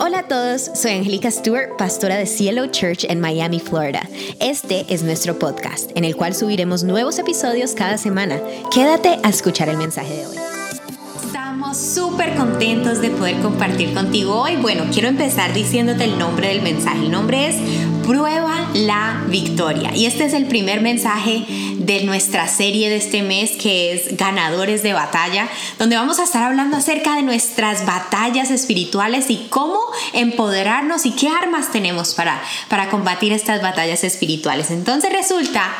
Hola a todos, soy Angélica Stewart, pastora de Cielo Church en Miami, Florida. Este es nuestro podcast, en el cual subiremos nuevos episodios cada semana. Quédate a escuchar el mensaje de hoy. Estamos súper contentos de poder compartir contigo hoy. Bueno, quiero empezar diciéndote el nombre del mensaje. El nombre es Prueba la Victoria. Y este es el primer mensaje de nuestra serie de este mes que es Ganadores de Batalla, donde vamos a estar hablando acerca de nuestras batallas espirituales y cómo empoderarnos y qué armas tenemos para, para combatir estas batallas espirituales. Entonces resulta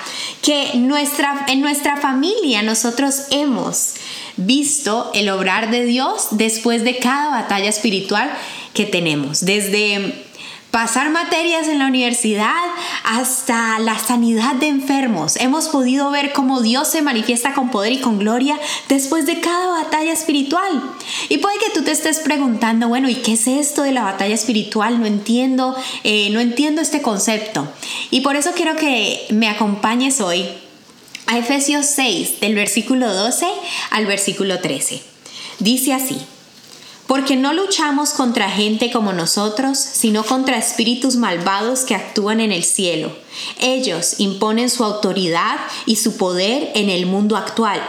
que nuestra, en nuestra familia nosotros hemos visto el obrar de Dios después de cada batalla espiritual que tenemos, desde pasar materias en la universidad hasta la sanidad de enfermos. Hemos podido ver cómo Dios se manifiesta con poder y con gloria después de cada batalla espiritual. Y puede que tú te estés preguntando, bueno, ¿y qué es esto de la batalla espiritual? No entiendo, eh, no entiendo este concepto. Y por eso quiero que me acompañes hoy a Efesios 6, del versículo 12 al versículo 13. Dice así. Porque no luchamos contra gente como nosotros, sino contra espíritus malvados que actúan en el cielo. Ellos imponen su autoridad y su poder en el mundo actual.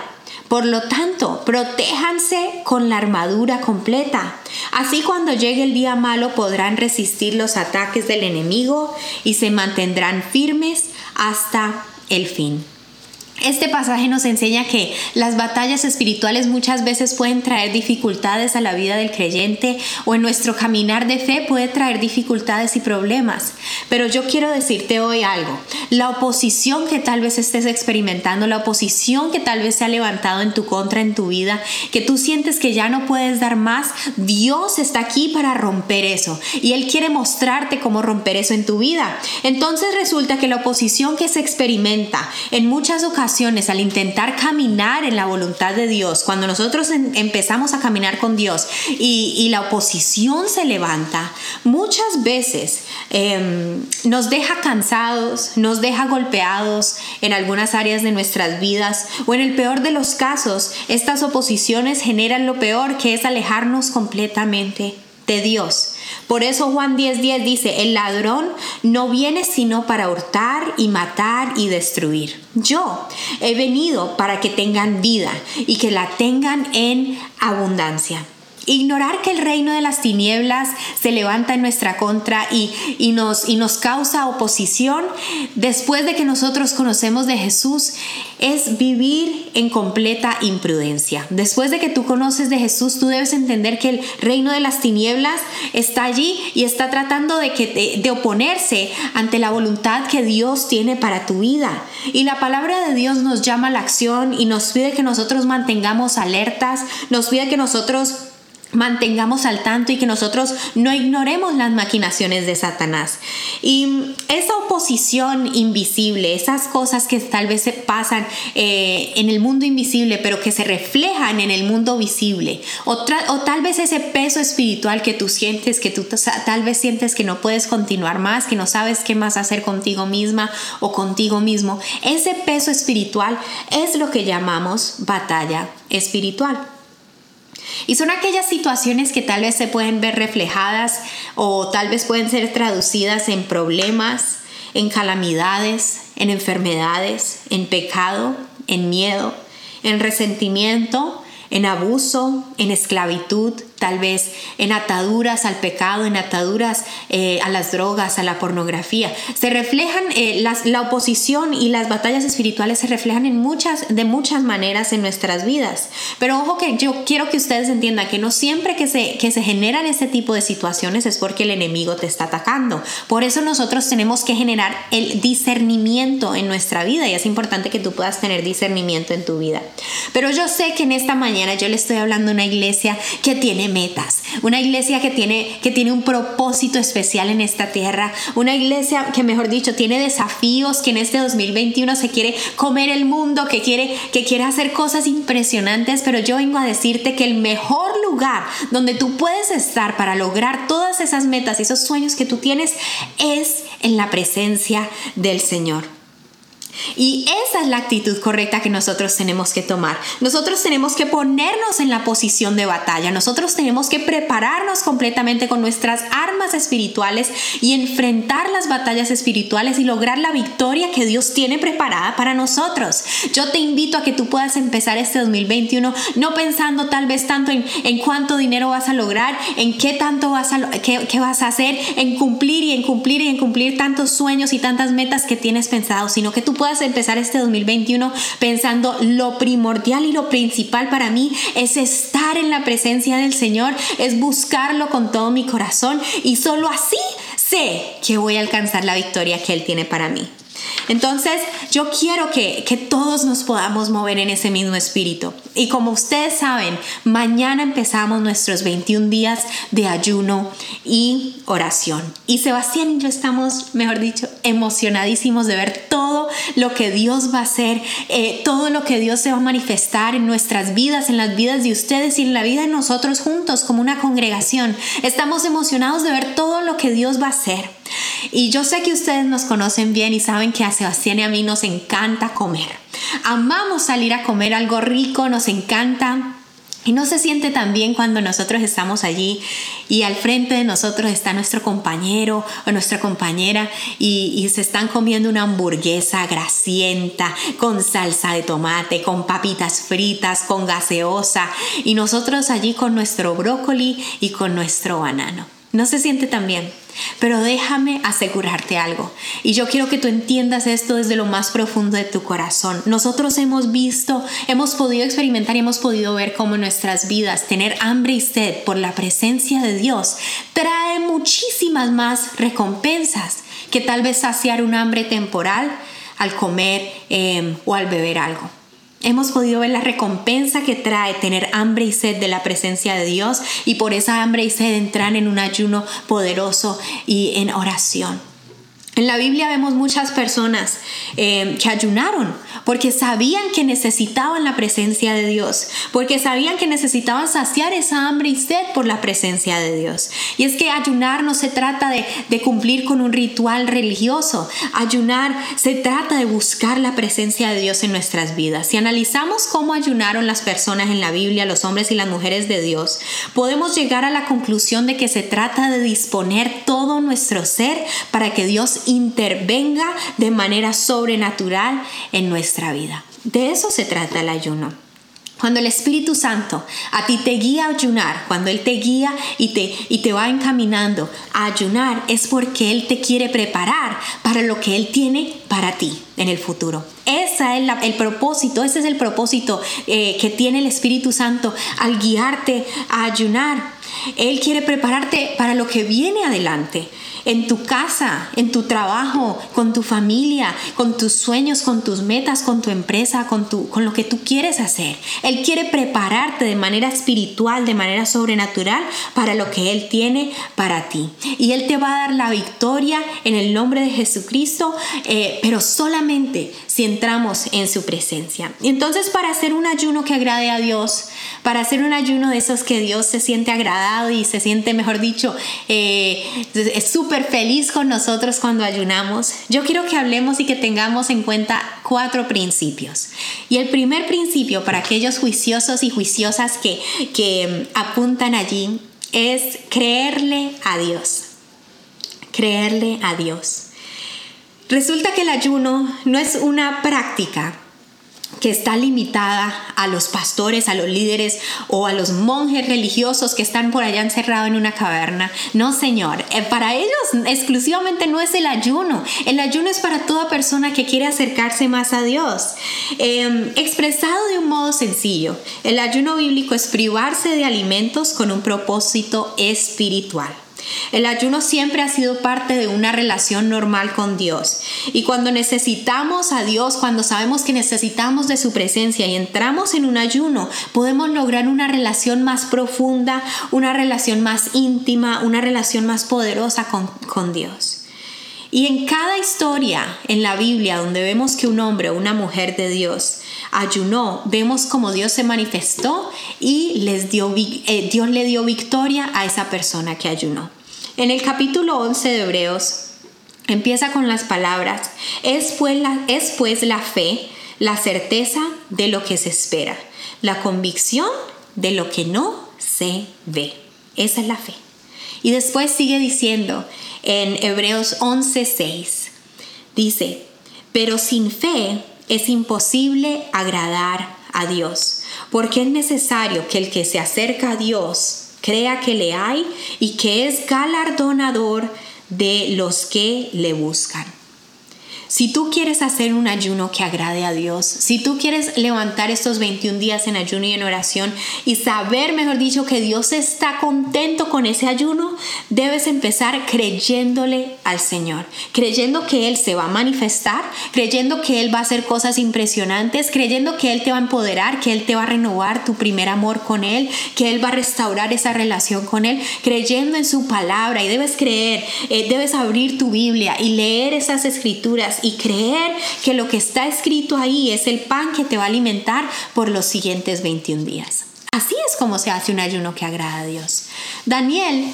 Por lo tanto, protéjanse con la armadura completa. Así cuando llegue el día malo podrán resistir los ataques del enemigo y se mantendrán firmes hasta el fin. Este pasaje nos enseña que las batallas espirituales muchas veces pueden traer dificultades a la vida del creyente o en nuestro caminar de fe puede traer dificultades y problemas. Pero yo quiero decirte hoy algo. La oposición que tal vez estés experimentando, la oposición que tal vez se ha levantado en tu contra en tu vida, que tú sientes que ya no puedes dar más, Dios está aquí para romper eso y Él quiere mostrarte cómo romper eso en tu vida. Entonces resulta que la oposición que se experimenta en muchas ocasiones al intentar caminar en la voluntad de Dios, cuando nosotros empezamos a caminar con Dios y, la oposición se levanta, muchas veces em, nos deja cansados, nos deja golpeados en algunas áreas de nuestras vidas o en el peor de los casos, estas oposiciones generan lo peor que es alejarnos completamente Dios. Por eso Juan 10:10 dice, el ladrón no viene sino para hurtar y matar y destruir. Yo he venido para que tengan vida y que la tengan en abundancia. Ignorar que el reino de las tinieblas se levanta en nuestra contra y, y, nos, y nos causa oposición después de que nosotros conocemos de Jesús es vivir en completa imprudencia. Después de que tú conoces de Jesús, tú debes entender que el reino de las tinieblas está allí y está tratando de, que, de oponerse ante la voluntad que Dios tiene para tu vida. Y la palabra de Dios nos llama a la acción y nos pide que nosotros mantengamos alertas, nos pide que nosotros mantengamos al tanto y que nosotros no ignoremos las maquinaciones de Satanás. Y esa oposición invisible, esas cosas que tal vez se pasan eh, en el mundo invisible, pero que se reflejan en el mundo visible, o, o, tal vez ese peso espiritual que tú sientes, que tú tal vez sientes que no puedes continuar más, que no sabes qué más hacer contigo misma o contigo mismo, ese peso espiritual es lo que llamamos batalla espiritual. Y son aquellas situaciones que tal vez se pueden ver reflejadas o tal vez pueden ser traducidas en problemas, en calamidades, en enfermedades, en pecado, en miedo, en resentimiento, en abuso, en esclavitud, tal vez en ataduras al pecado, en ataduras eh, a las drogas, a la pornografía. Se reflejan, eh, la oposición y las batallas espirituales se reflejan en muchas, de muchas maneras en nuestras vidas. Pero ojo que yo quiero que ustedes entiendan que no siempre que se, que se generan este tipo de situaciones es porque el enemigo te está atacando. Por eso nosotros tenemos que generar el discernimiento en nuestra vida y es importante que tú puedas tener discernimiento en tu vida. Pero yo sé que en esta mañana yo le estoy hablando a una iglesia que tiene metas, una iglesia que tiene, que tiene un propósito especial en esta tierra, una iglesia que mejor dicho tiene desafíos, que en este 2021 se quiere comer el mundo, que quiere, que quiere hacer cosas impresionantes, pero yo vengo a decirte que el mejor lugar donde tú puedes estar para lograr todas esas metas y esos sueños que tú tienes es en la presencia del Señor. Y esa es la actitud correcta que nosotros tenemos que tomar. Nosotros tenemos que ponernos en la posición de batalla. Nosotros tenemos que prepararnos completamente con nuestras armas espirituales y enfrentar las batallas espirituales y lograr la victoria que Dios tiene preparada para nosotros. Yo te invito a que tú puedas empezar este 2021 no pensando tal vez tanto en, en cuánto dinero vas a lograr, en qué tanto vas a, qué, qué vas a hacer, en cumplir y en cumplir y en cumplir tantos sueños y tantas metas que tienes pensado, sino que tú puedas empezar este 2021 pensando lo primordial y lo principal para mí es estar en la presencia del Señor, es buscarlo con todo mi corazón y solo así sé que voy a alcanzar la victoria que Él tiene para mí. Entonces, yo quiero que, que, todos nos podamos mover en ese mismo espíritu. Y como ustedes saben, mañana empezamos nuestros 21 días de ayuno y oración. Y Sebastián y yo estamos, mejor dicho, emocionadísimos de ver todo lo que Dios va a hacer, eh, todo lo que Dios se va a manifestar en nuestras vidas, en las vidas de ustedes y en la vida de nosotros juntos como una congregación. Estamos emocionados de ver todo lo que Dios va a hacer. Y yo sé que ustedes nos conocen bien y saben que a Sebastián y a mí nos encanta comer. Amamos salir a comer algo rico, nos encanta. Y no se siente tan bien cuando nosotros estamos allí y al frente de nosotros está nuestro compañero o nuestra compañera y, se están comiendo una hamburguesa grasienta con salsa de tomate, con papitas fritas, con gaseosa y nosotros allí con nuestro brócoli y con nuestro banano. No se siente tan bien. Pero déjame asegurarte algo. Y yo quiero que tú entiendas esto desde lo más profundo de tu corazón. Nosotros hemos visto, hemos podido experimentar y hemos podido ver cómo nuestras vidas tener hambre y sed por la presencia de Dios trae muchísimas más recompensas que tal vez saciar un hambre temporal al comer eh, o al beber algo. Hemos podido ver la recompensa que trae tener hambre y sed de la presencia de Dios y por esa hambre y sed entrar en un ayuno poderoso y en oración. En la Biblia vemos muchas personas eh, que ayunaron porque sabían que necesitaban la presencia de Dios, porque sabían que necesitaban saciar esa hambre y sed por la presencia de Dios. Y es que ayunar no se trata de, de cumplir con un ritual religioso, ayunar se trata de buscar la presencia de Dios en nuestras vidas. Si analizamos cómo ayunaron las personas en la Biblia, los hombres y las mujeres de Dios, podemos llegar a la conclusión de que se trata de disponer todo nuestro ser para que Dios intervenga de manera sobrenatural en nuestra vida. De eso se trata el ayuno. Cuando el Espíritu Santo a ti te guía a ayunar, cuando Él te guía y te, y te va encaminando a ayunar, es porque Él te quiere preparar para lo que Él tiene para ti en el futuro. Ese es el propósito, ese es el propósito eh, que tiene el Espíritu Santo al guiarte a ayunar. Él quiere prepararte para lo que viene adelante en tu casa, en tu trabajo, con tu familia, con tus sueños, con tus metas, con tu empresa, con, tu, con lo que tú quieres hacer. Él quiere prepararte de manera espiritual, de manera sobrenatural para lo que Él tiene para ti. Y Él te va a dar la victoria en el nombre de Jesucristo, eh, pero solamente si entramos en su presencia. Entonces, para hacer un ayuno que agrade a Dios, para hacer un ayuno de esos que Dios se siente agradado y se siente, mejor dicho, eh, súper feliz con nosotros cuando ayunamos, yo quiero que hablemos y que tengamos en cuenta cuatro principios. Y el primer principio para aquellos juiciosos y juiciosas que, que apuntan allí es creerle a Dios. Creerle a Dios. Resulta que el ayuno no es una práctica que está limitada a los pastores, a los líderes o a los monjes religiosos que están por allá encerrados en una caverna. No, Señor, eh, para ellos exclusivamente no es el ayuno. El ayuno es para toda persona que quiere acercarse más a Dios. Em, expresado de un modo sencillo, el ayuno bíblico es privarse de alimentos con un propósito espiritual. El ayuno siempre ha sido parte de una relación normal con Dios. Y cuando necesitamos a Dios, cuando sabemos que necesitamos de su presencia y entramos en un ayuno, podemos lograr una relación más profunda, una relación más íntima, una relación más poderosa con, Dios. Y en cada historia en la Biblia donde vemos que un hombre o una mujer de Dios ayunó, vemos como Dios se manifestó y les dio, eh, Dios le dio victoria a esa persona que ayunó. En el capítulo 11 de Hebreos empieza con las palabras, es pues la, es pues la fe, la certeza de lo que se espera, la convicción de lo que no se ve. Esa es la fe. Y después sigue diciendo en Hebreos 11:6, dice, pero sin fe es imposible agradar a Dios, porque es necesario que el que se acerca a Dios crea que le hay y que es galardonador de los que le buscan. Si tú quieres hacer un ayuno que agrade a Dios, si tú quieres levantar estos 21 días en ayuno y en oración y saber, mejor dicho, que Dios está contento con ese ayuno, debes empezar creyéndole al Señor, creyendo que Él se va a manifestar, creyendo que Él va a hacer cosas impresionantes, creyendo que Él te va a empoderar, que Él te va a renovar tu primer amor con Él, que Él va a restaurar esa relación con Él, creyendo en su palabra. Y debes creer, eh, debes abrir tu Biblia y leer esas escrituras y creer que lo que está escrito ahí es el pan que te va a alimentar por los siguientes 21 días. Así es como se hace un ayuno que agrada a Dios. Daniel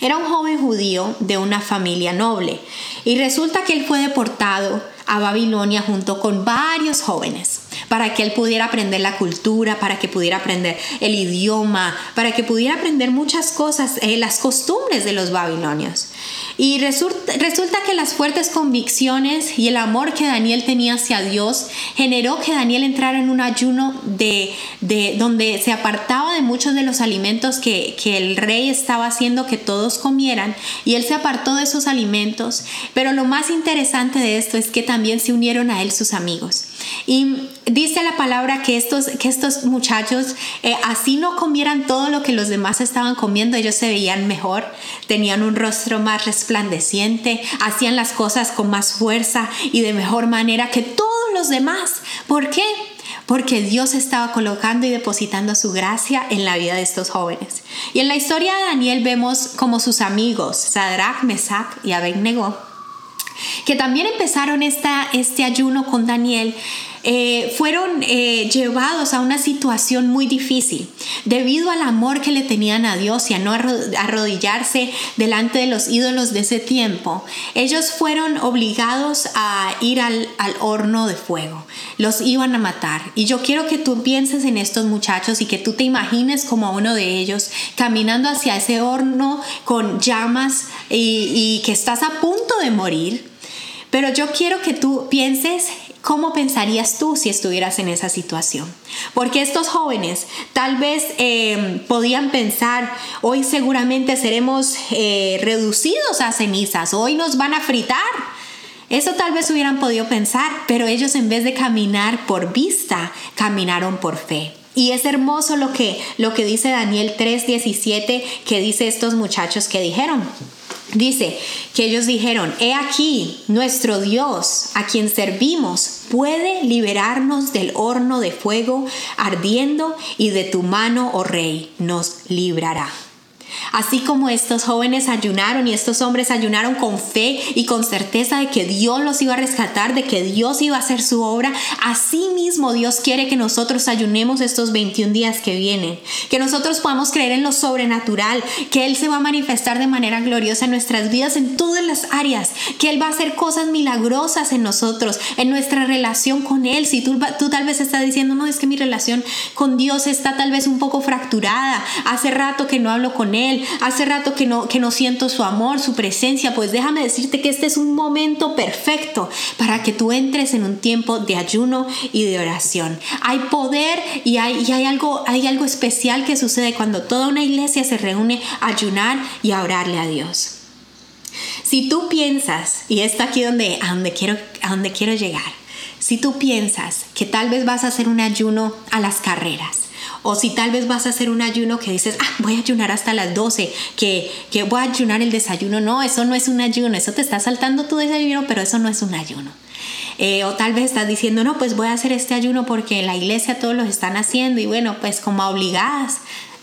era un joven judío de una familia noble y resulta que él fue deportado a Babilonia junto con varios jóvenes para que él pudiera aprender la cultura, para que pudiera aprender el idioma, para que pudiera aprender muchas cosas, eh, las costumbres de los babilonios. Y resulta, resulta que las fuertes convicciones y el amor que Daniel tenía hacia Dios generó que Daniel entrara en un ayuno de, de donde se apartaba de muchos de los alimentos que, que el rey estaba haciendo que todos comieran y él se apartó de esos alimentos. Pero lo más interesante de esto es que también se unieron a él sus amigos. Y dice la palabra que estos, que estos muchachos eh, así no comieran todo lo que los demás estaban comiendo, ellos se veían mejor, tenían un rostro más resplandeciente, hacían las cosas con más fuerza y de mejor manera que todos los demás. ¿Por qué? porque Dios estaba colocando y depositando su gracia en la vida de estos jóvenes. Y en la historia de Daniel vemos como sus amigos, Sadrach, Mesach y Abednego, que también empezaron esta, este ayuno con Daniel, eh, fueron eh, llevados a una situación muy difícil debido al amor que le tenían a Dios y a no arrodillarse delante de los ídolos de ese tiempo. Ellos fueron obligados a ir al, al horno de fuego. Los iban a matar. Y yo quiero que tú pienses en estos muchachos y que tú te imagines como uno de ellos caminando hacia ese horno con llamas y que estás a punto de morir. Pero yo quiero que tú pienses ¿Cómo pensarías tú si estuvieras en esa situación? Porque estos jóvenes tal vez eh, podían pensar, hoy seguramente seremos eh, reducidos a cenizas, hoy nos van a fritar. Eso tal vez hubieran podido pensar, pero ellos en vez de caminar por vista, caminaron por fe. Y es hermoso lo que, lo que dice Daniel 3:17, que dice estos muchachos que dijeron. Dice que ellos dijeron, he aquí, nuestro Dios, a quien servimos, puede liberarnos del horno de fuego ardiendo y de tu mano, oh rey, nos librará. Así como estos jóvenes ayunaron y estos hombres ayunaron con fe y con certeza de que Dios los iba a rescatar, de que Dios iba a hacer su obra, así mismo Dios quiere que nosotros ayunemos estos 21 días que vienen, que nosotros podamos creer en lo sobrenatural, que Él se va a manifestar de manera gloriosa en nuestras vidas en todas las áreas, que Él va a hacer cosas milagrosas en nosotros, en nuestra relación con Él. Si tú, tal vez estás diciendo, no, es que mi relación con Dios está tal vez un poco fracturada, hace rato que no hablo con Él, hace rato que no, que no siento su amor, su presencia, pues déjame decirte que este es un momento perfecto para que tú entres en un tiempo de ayuno y de oración. Hay poder y hay, y hay, algo, hay algo especial que sucede cuando toda una iglesia se reúne a ayunar y a orarle a Dios. Si tú piensas, y esto aquí donde, a donde quiero, a donde quiero llegar, si tú piensas que tal vez vas a hacer un ayuno a las carreras, o si tal vez vas a hacer un ayuno que dices, ah, voy a ayunar hasta las 12, que, que voy a ayunar el desayuno. No, eso no es un ayuno, eso te está saltando tu desayuno, pero eso no es un ayuno. Eh, o tal vez estás diciendo, no, pues voy a hacer este ayuno porque en la iglesia todos lo están haciendo y bueno, pues como obligadas.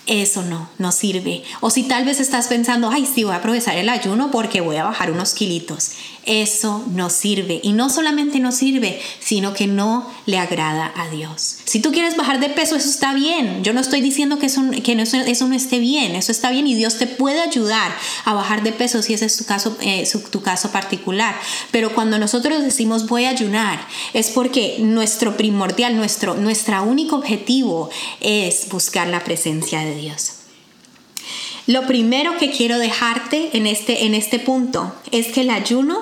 Eso no, no sirve. O si tal vez estás pensando, ay, sí, voy a aprovechar el ayuno porque voy a bajar unos kilitos. Eso no sirve. Y no solamente no sirve, sino que no le agrada a Dios. Si tú quieres bajar de peso, eso está bien. Yo no estoy diciendo que, eso, no esté bien. Eso está bien y Dios te puede ayudar a bajar de peso si ese es tu caso, eh, tu caso particular. Pero cuando nosotros decimos voy a ayunar, es porque nuestro primordial, nuestro, nuestro único objetivo es buscar la presencia de Dios. Lo primero que quiero dejarte en este, en este punto es que el ayuno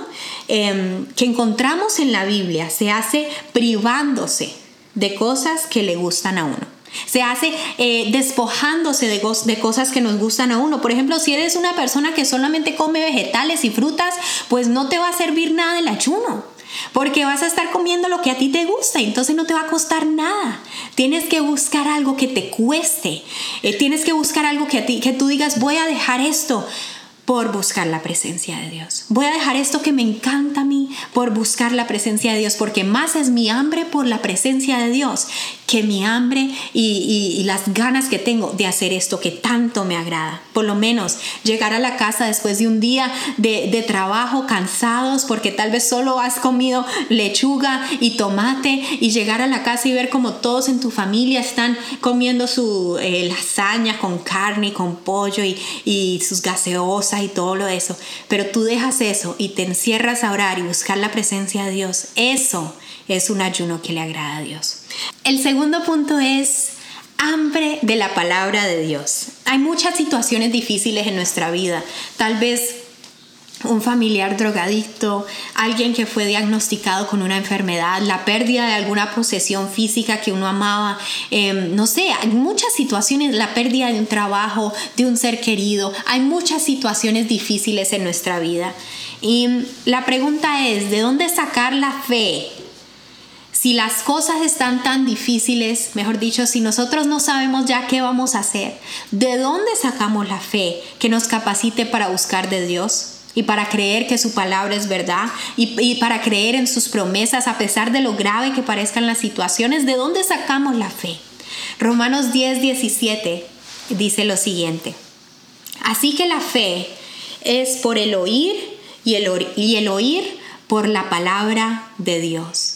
em, que encontramos en la Biblia se hace privándose de cosas que le gustan a uno. Se hace eh, despojándose de, cosas que nos gustan a uno. Por ejemplo, si eres una persona que solamente come vegetales y frutas, pues no te va a servir nada el ayuno. Porque vas a estar comiendo lo que a ti te gusta y entonces no te va a costar nada. Tienes que buscar algo que te cueste. Eh, tienes que buscar algo que a ti, que tú digas, voy a dejar esto por buscar la presencia de Dios. Voy a dejar esto que me encanta a mí por buscar la presencia de Dios, porque más es mi hambre por la presencia de Dios que mi hambre y, las ganas que tengo de hacer esto que tanto me agrada. Por lo menos llegar a la casa después de un día de, trabajo cansados porque tal vez solo has comido lechuga y tomate y llegar a la casa y ver como todos en tu familia están comiendo su eh, lasaña con carne y con pollo y, y sus gaseosas y todo lo eso. Pero tú dejas eso y te encierras a orar y buscar la presencia de Dios. Eso es un ayuno que le agrada a Dios. El segundo punto es hambre de la palabra de Dios. Hay muchas situaciones difíciles en nuestra vida. Tal vez un familiar drogadicto, alguien que fue diagnosticado con una enfermedad, la pérdida de alguna posesión física que uno amaba, em, no sé, hay muchas situaciones, la pérdida de un trabajo, de un ser querido, hay muchas situaciones difíciles en nuestra vida. Y la pregunta es, ¿de dónde sacar la fe si las cosas están tan difíciles, mejor dicho, si nosotros no sabemos ya qué vamos a hacer, ¿de dónde sacamos la fe que nos capacite para buscar de Dios? Y para creer que su palabra es verdad y, para creer en sus promesas a pesar de lo grave que parezcan las situaciones, ¿de dónde sacamos la fe? Romanos 10, 17 dice lo siguiente. Así que la fe es por el oír y el, y el oír por la palabra de Dios.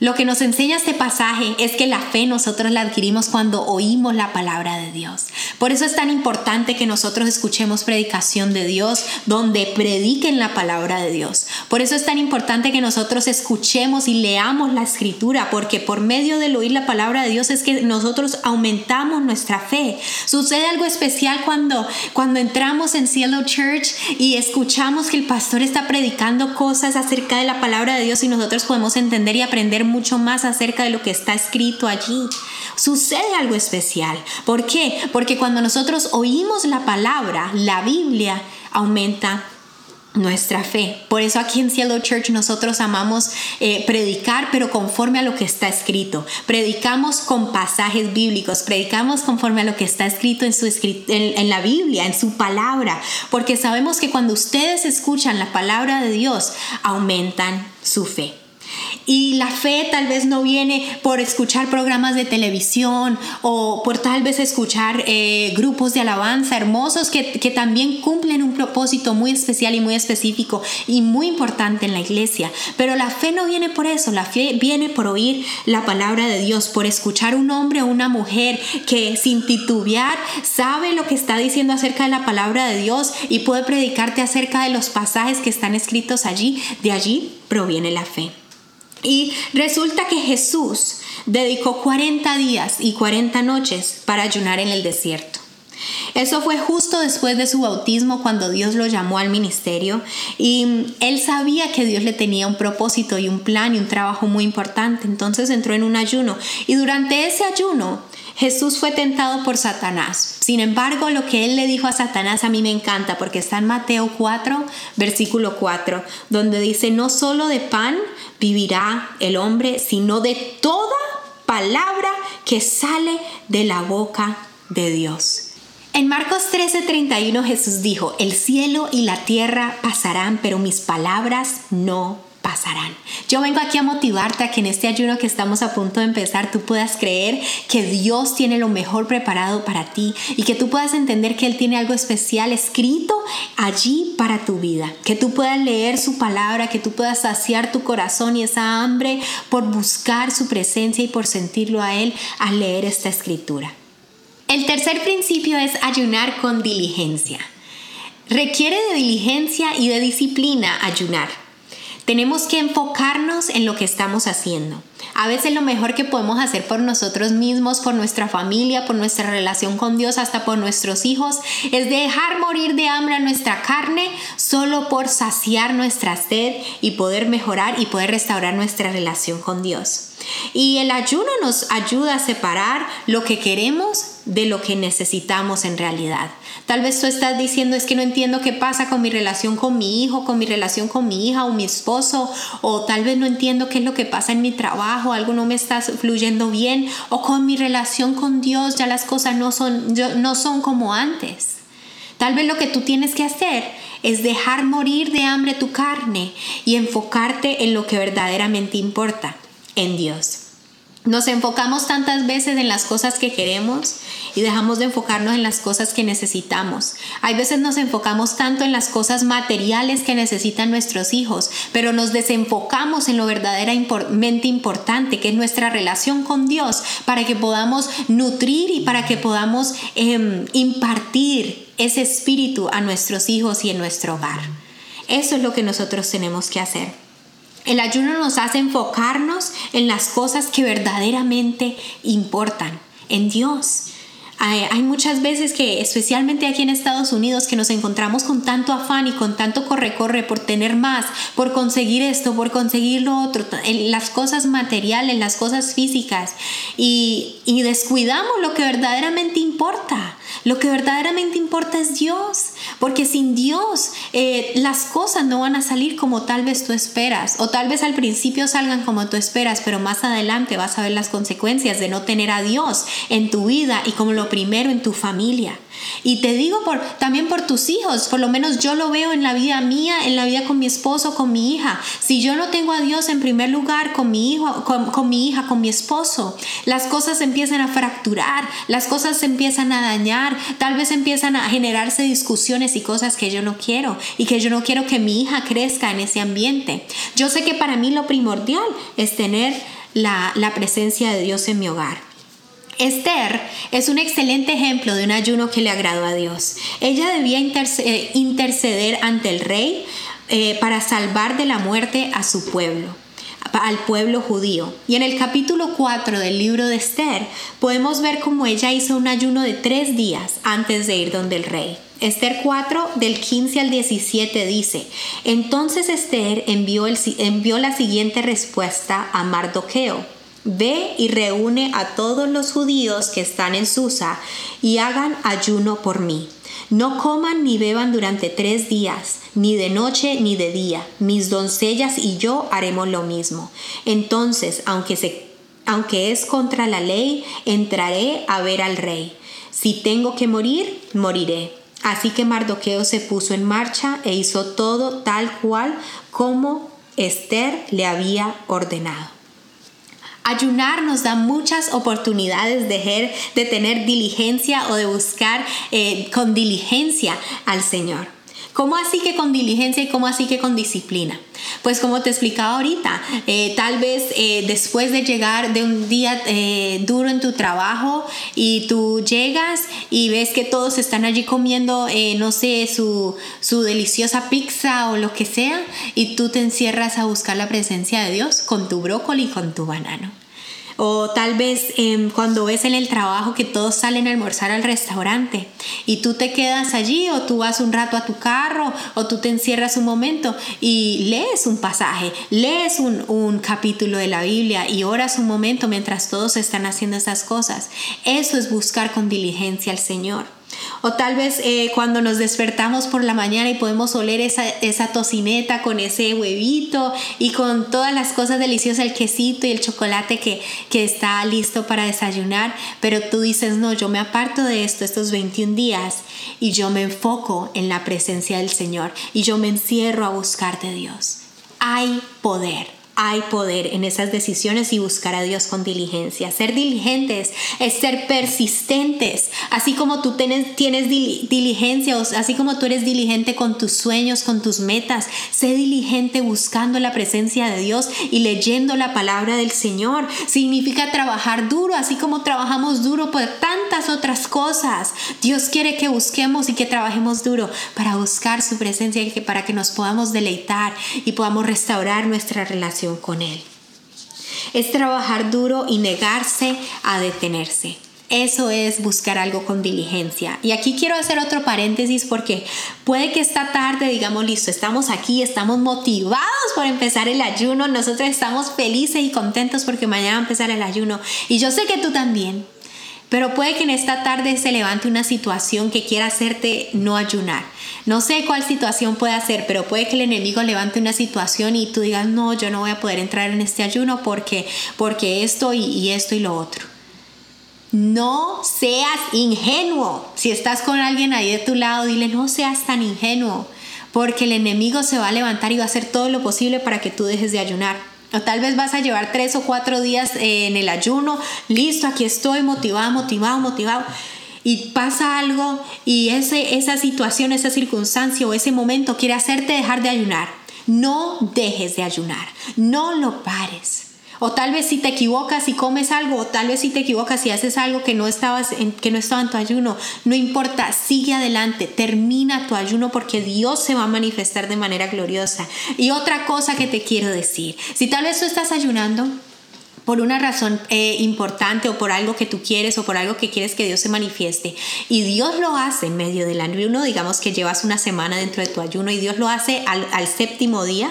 Lo que nos enseña este pasaje es que la fe nosotros la adquirimos cuando oímos la palabra de Dios. Por eso es tan importante que nosotros escuchemos predicación de Dios donde prediquen la palabra de Dios. Por eso es tan importante que nosotros escuchemos y leamos la escritura, porque por medio del oír la palabra de Dios es que nosotros aumentamos nuestra fe. Sucede algo especial cuando, cuando entramos en Cielo Church y escuchamos que el pastor está predicando cosas acerca de la palabra de Dios y nosotros podemos entender y aprender mucho más acerca de lo que está escrito allí. Sucede algo especial. ¿Por qué? Porque cuando nosotros oímos la palabra, la Biblia aumenta nuestra fe. Por eso aquí en Cielo Church nosotros amamos eh, predicar, pero conforme a lo que está escrito. Predicamos con pasajes bíblicos, predicamos conforme a lo que está escrito en, su, en la Biblia, en su palabra, porque sabemos que cuando ustedes escuchan la palabra de Dios, aumentan su fe. Y la fe tal vez no viene por escuchar programas de televisión o por tal vez escuchar eh, grupos de alabanza hermosos que, que también cumplen un propósito muy especial y muy específico y muy importante en la iglesia. Pero la fe no viene por eso, la fe viene por oír la palabra de Dios, por escuchar un hombre o una mujer que sin titubear sabe lo que está diciendo acerca de la palabra de Dios y puede predicarte acerca de los pasajes que están escritos allí. De allí proviene la fe. Y resulta que Jesús dedicó 40 días y 40 noches para ayunar en el desierto. Eso fue justo después de su bautismo cuando Dios lo llamó al ministerio y él sabía que Dios le tenía un propósito y un plan y un trabajo muy importante. Entonces entró en un ayuno y durante ese ayuno Jesús fue tentado por Satanás. Sin embargo, lo que él le dijo a Satanás a mí me encanta porque está en Mateo 4, versículo 4, donde dice, no solo de pan vivirá el hombre, sino de toda palabra que sale de la boca de Dios. En Marcos 13:31 Jesús dijo, el cielo y la tierra pasarán, pero mis palabras no Yo vengo aquí a motivarte a que en este ayuno que estamos a punto de empezar tú puedas creer que Dios tiene lo mejor preparado para ti y que tú puedas entender que Él tiene algo especial escrito allí para tu vida. Que tú puedas leer su palabra, que tú puedas saciar tu corazón y esa hambre por buscar su presencia y por sentirlo a Él al leer esta escritura. El tercer principio es ayunar con diligencia. Requiere de diligencia y de disciplina ayunar. Tenemos que enfocarnos en lo que estamos haciendo. A veces lo mejor que podemos hacer por nosotros mismos, por nuestra familia, por nuestra relación con Dios, hasta por nuestros hijos, es dejar morir de hambre a nuestra carne solo por saciar nuestra sed y poder mejorar y poder restaurar nuestra relación con Dios. Y el ayuno nos ayuda a separar lo que queremos de lo que necesitamos en realidad. Tal vez tú estás diciendo es que no entiendo qué pasa con mi relación con mi hijo, con mi relación con mi hija o mi esposo, o tal vez no entiendo qué es lo que pasa en mi trabajo, algo no me está fluyendo bien, o con mi relación con Dios ya las cosas no son, no son como antes. Tal vez lo que tú tienes que hacer es dejar morir de hambre tu carne y enfocarte en lo que verdaderamente importa en Dios. Nos enfocamos tantas veces en las cosas que queremos y dejamos de enfocarnos en las cosas que necesitamos. Hay veces nos enfocamos tanto en las cosas materiales que necesitan nuestros hijos, pero nos desenfocamos en lo verdaderamente importante, que es nuestra relación con Dios, para que podamos nutrir y para que podamos em, impartir ese espíritu a nuestros hijos y en nuestro hogar. Eso es lo que nosotros tenemos que hacer. El ayuno nos hace enfocarnos en las cosas que verdaderamente importan, en Dios. Hay, muchas veces que, especialmente aquí en Estados Unidos, que nos encontramos con tanto afán y con tanto corre-corre por tener más, por conseguir esto, por conseguir lo otro, las cosas materiales, las cosas físicas, y, y descuidamos lo que verdaderamente importa. Lo que verdaderamente importa es Dios, porque sin Dios eh, las cosas no van a salir como tal vez tú esperas, o tal vez al principio salgan como tú esperas, pero más adelante vas a ver las consecuencias de no tener a Dios en tu vida y como lo primero en tu familia. Y te digo por, también por tus hijos, por lo menos yo lo veo en la vida mía, en la vida con mi esposo, con mi hija. Si yo no tengo a Dios en primer lugar con mi hijo, con, mi hija, con mi esposo, las cosas empiezan a fracturar, las cosas se empiezan a dañar, tal vez empiezan a generarse discusiones y cosas que yo no quiero y que yo no quiero que mi hija crezca en ese ambiente. Yo sé que para mí lo primordial es tener la, la presencia de Dios en mi hogar. Esther es un excelente ejemplo de un ayuno que le agradó a Dios. Ella debía eh, interceder ante el rey eh, para salvar de la muerte a su pueblo al pueblo judío. Y en el capítulo 4 del libro de Esther podemos ver cómo ella hizo un ayuno de tres días antes de ir donde el rey. Esther 4 del 15 al 17 dice, entonces Esther envió, envió la siguiente respuesta a Mardoqueo Ve y reúne a todos los judíos que están en Susa y hagan ayuno por mí. No coman ni beban durante tres días, ni de noche ni de día. Mis doncellas y yo haremos lo mismo. Entonces, aunque, se, aunque es contra la ley, entraré a ver al rey. Si tengo que morir, moriré. Así que Mardoqueo se puso en marcha e hizo todo tal cual como Esther le había ordenado. Ayunar nos da muchas oportunidades de, de tener diligencia o de buscar eh, con diligencia al Señor. ¿Cómo así que con diligencia y cómo así que con disciplina? Pues como te explicaba ahorita, eh, tal vez eh, después de llegar de un día duro en tu trabajo y tú llegas y ves que todos están allí comiendo, no sé, su, su deliciosa pizza o lo que sea, y tú te encierras a buscar la presencia de Dios con tu brócoli y con tu banano. O tal vez em, cuando ves en el trabajo que todos salen a almorzar al restaurante y tú te quedas allí o tú vas un rato a tu carro o tú te encierras un momento y lees un pasaje, lees un, un capítulo de la Biblia y oras un momento mientras todos están haciendo esas cosas. Eso es buscar con diligencia al Señor. O tal vez eh, cuando nos despertamos por la mañana y podemos oler esa, esa, tocineta con ese huevito y con todas las cosas deliciosas, el quesito y el chocolate que, que está listo para desayunar, pero tú dices, no, yo me aparto de esto estos 21 días y yo me enfoco en la presencia del Señor y yo me encierro a buscar de Dios hay poder hay poder en esas decisiones y buscar a Dios con diligencia. Ser diligentes es ser persistentes, así como tú tienes, diligencia, así como tú eres diligente con tus sueños, con tus metas. Sé diligente buscando la presencia de Dios y leyendo la palabra del Señor. Significa trabajar duro, así como trabajamos duro por tantas otras cosas. Dios quiere que busquemos y que trabajemos duro para buscar su presencia y que para que nos podamos deleitar y podamos restaurar nuestra relación con Él. Es trabajar duro y negarse a detenerse. Eso es buscar algo con diligencia. Y aquí quiero hacer otro paréntesis porque puede que esta tarde digamos, listo, estamos aquí, estamos motivados por empezar el ayuno, nosotros estamos felices y contentos porque mañana va a empezar el ayuno. Y yo sé que tú también. Pero puede que en esta tarde se levante una situación que quiera hacerte no ayunar. No sé cuál situación puede ser, pero puede que el enemigo levante una situación y tú digas, no, yo no voy a poder entrar en este ayuno porque, porque esto y, y esto y lo otro. No seas ingenuo. Si estás con alguien ahí de tu lado, dile, no seas tan ingenuo, porque el enemigo se va a levantar y va a hacer todo lo posible para que tú dejes de ayunar. O tal vez vas a llevar tres o cuatro días en el ayuno, listo, aquí estoy motivado, motivado, motivado. Y pasa algo y ese, esa situación, esa circunstancia o ese momento quiere hacerte dejar de ayunar. No dejes de ayunar, no lo pares. O tal vez si te equivocas y comes algo, o tal vez si te equivocas y haces algo que no, estabas en, que no estaba en tu ayuno, no importa, sigue adelante, termina tu ayuno porque Dios se va a manifestar de manera gloriosa. Y otra cosa que te quiero decir, si tal vez tú estás ayunando, por una razón eh, importante o por algo que tú quieres o por algo que quieres que Dios se manifieste y Dios lo hace en medio del ayuno, digamos que llevas una semana dentro de tu ayuno y Dios lo hace al, al séptimo día,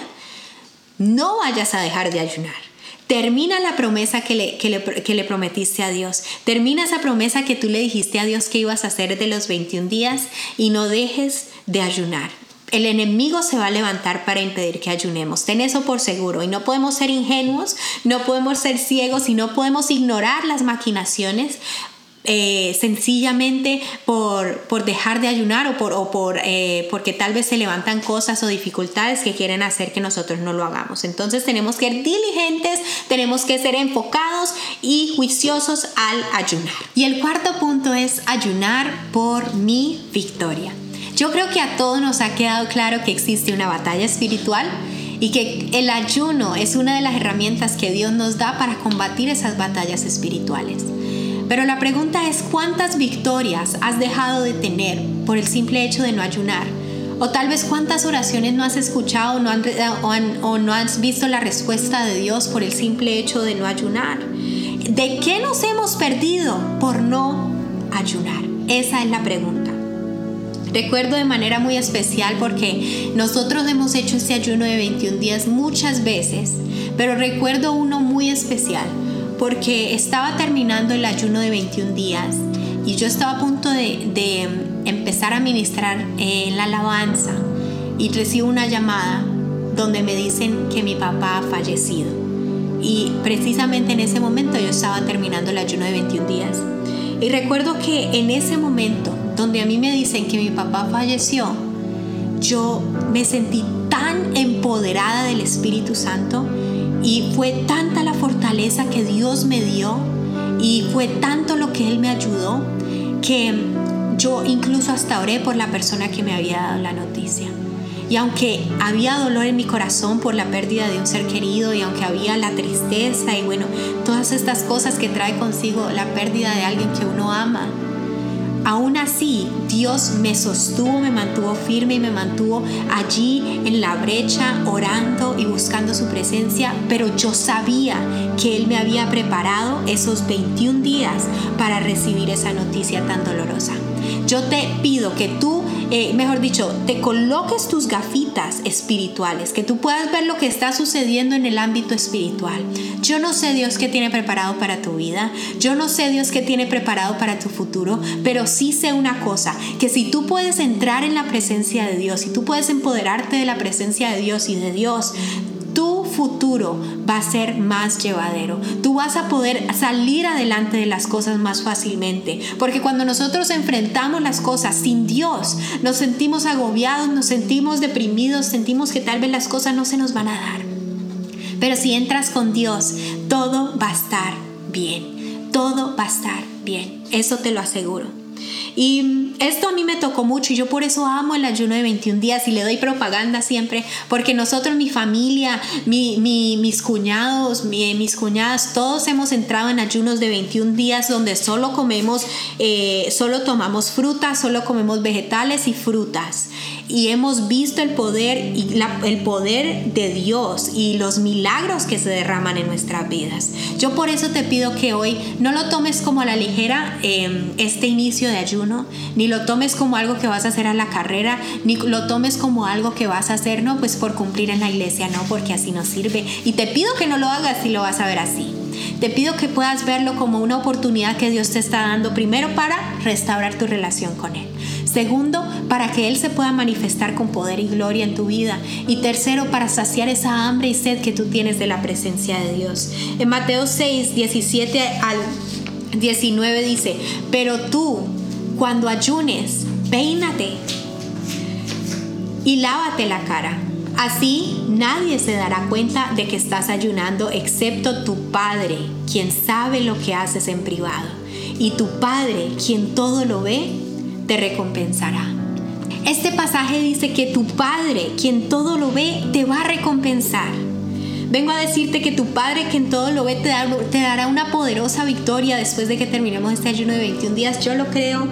no vayas a dejar de ayunar. Termina la promesa que le, que, le, prometiste a Dios. Termina esa promesa que tú le dijiste a Dios que ibas a hacer de los 21 días y no dejes de ayunar. El enemigo se va a levantar para impedir que ayunemos. Ten eso por seguro. Y no podemos ser ingenuos, no podemos ser ciegos y no podemos ignorar las maquinaciones eh, sencillamente por, por, dejar de ayunar o, por, o por, eh, porque tal vez se levantan cosas o dificultades que quieren hacer que nosotros no lo hagamos. Entonces tenemos que ser diligentes, tenemos que ser enfocados y juiciosos al ayunar. Y el cuarto punto es ayunar por mi victoria. Yo creo que a todos nos ha quedado claro que existe una batalla espiritual y que el ayuno es una de las herramientas que Dios nos da para combatir esas batallas espirituales. Pero la pregunta es cuántas victorias has dejado de tener por el simple hecho de no ayunar. O tal vez cuántas oraciones no has escuchado o, no has visto la respuesta de Dios por el simple hecho de no ayunar. ¿De qué nos hemos perdido por no ayunar? Esa es la pregunta. Recuerdo de manera muy especial porque nosotros hemos hecho este ayuno de 21 días muchas veces, pero recuerdo uno muy especial porque estaba terminando el ayuno de 21 días y yo estaba a punto de, empezar a ministrar en la alabanza y recibo una llamada donde me dicen que mi papá ha fallecido. Y precisamente en ese momento yo estaba terminando el ayuno de 21 días. Y recuerdo que en ese momento donde a mí me dicen que mi papá falleció, yo me sentí tan empoderada del Espíritu Santo y fue tanta la fortaleza que Dios me dio y fue tanto lo que Él me ayudó que yo incluso hasta oré por la persona que me había dado la noticia. Y aunque había dolor en mi corazón por la pérdida de un ser querido y aunque había la tristeza y bueno, todas estas cosas que trae consigo la pérdida de alguien que uno ama, Aún así, Dios me sostuvo, me mantuvo firme y me mantuvo allí en la brecha, orando y buscando su presencia, pero yo sabía que Él me había preparado esos 21 días para recibir esa noticia tan dolorosa. Yo te pido que tú, eh, mejor dicho, te coloques tus gafitas espirituales, que tú puedas ver lo que está sucediendo en el ámbito espiritual. Yo no sé Dios qué tiene preparado para tu vida, yo no sé Dios qué tiene preparado para tu futuro, pero sí sé una cosa, que si tú puedes entrar en la presencia de Dios, si tú puedes empoderarte de la presencia de Dios y de Dios, futuro va a ser más llevadero. Tú vas a poder salir adelante de las cosas más fácilmente. Porque cuando nosotros enfrentamos las cosas sin Dios, nos sentimos agobiados, nos sentimos deprimidos, sentimos que tal vez las cosas no se nos van a dar. Pero si entras con Dios, todo va a estar bien. Todo va a estar bien. Eso te lo aseguro. Y esto a mí me tocó mucho y yo por eso amo el ayuno de 21 días y le doy propaganda siempre, porque nosotros, mi familia, mis cuñados, mis cuñadas, todos hemos entrado en ayunos de 21 días donde solo comemos, eh, solo tomamos frutas, solo comemos vegetales y frutas y hemos visto el poder y el poder de Dios y los milagros que se derraman en nuestras vidas. Yo por eso te pido que hoy no lo tomes como a la ligera em, este inicio de ayuno, ni lo tomes como algo que vas a hacer a la carrera, ni lo tomes como algo que vas a hacer, no, pues por cumplir en la iglesia, no, porque así no sirve. Y te pido que no lo hagas si lo vas a ver así. Te pido que puedas verlo como una oportunidad que Dios te está dando, primero para restaurar tu relación con Él. Segundo, para que Él se pueda manifestar con poder y gloria en tu vida. Y tercero, para saciar esa hambre y sed que tú tienes de la presencia de Dios. En Mateo 6, 17 al 19 dice, pero tú, cuando ayunes, peínate y lávate la cara Así nadie se dará cuenta de que estás ayunando excepto tu Padre, quien sabe lo que haces en privado. Y tu Padre, quien todo lo ve, te recompensará. Este pasaje dice que tu Padre, quien todo lo ve, te va a recompensar. Vengo a decirte que tu Padre, quien todo lo ve, te, te dará una poderosa victoria después de que terminemos este ayuno de 21 días. Yo lo creo,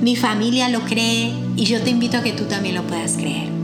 mi familia lo cree y yo te invito a que tú también lo puedas creer.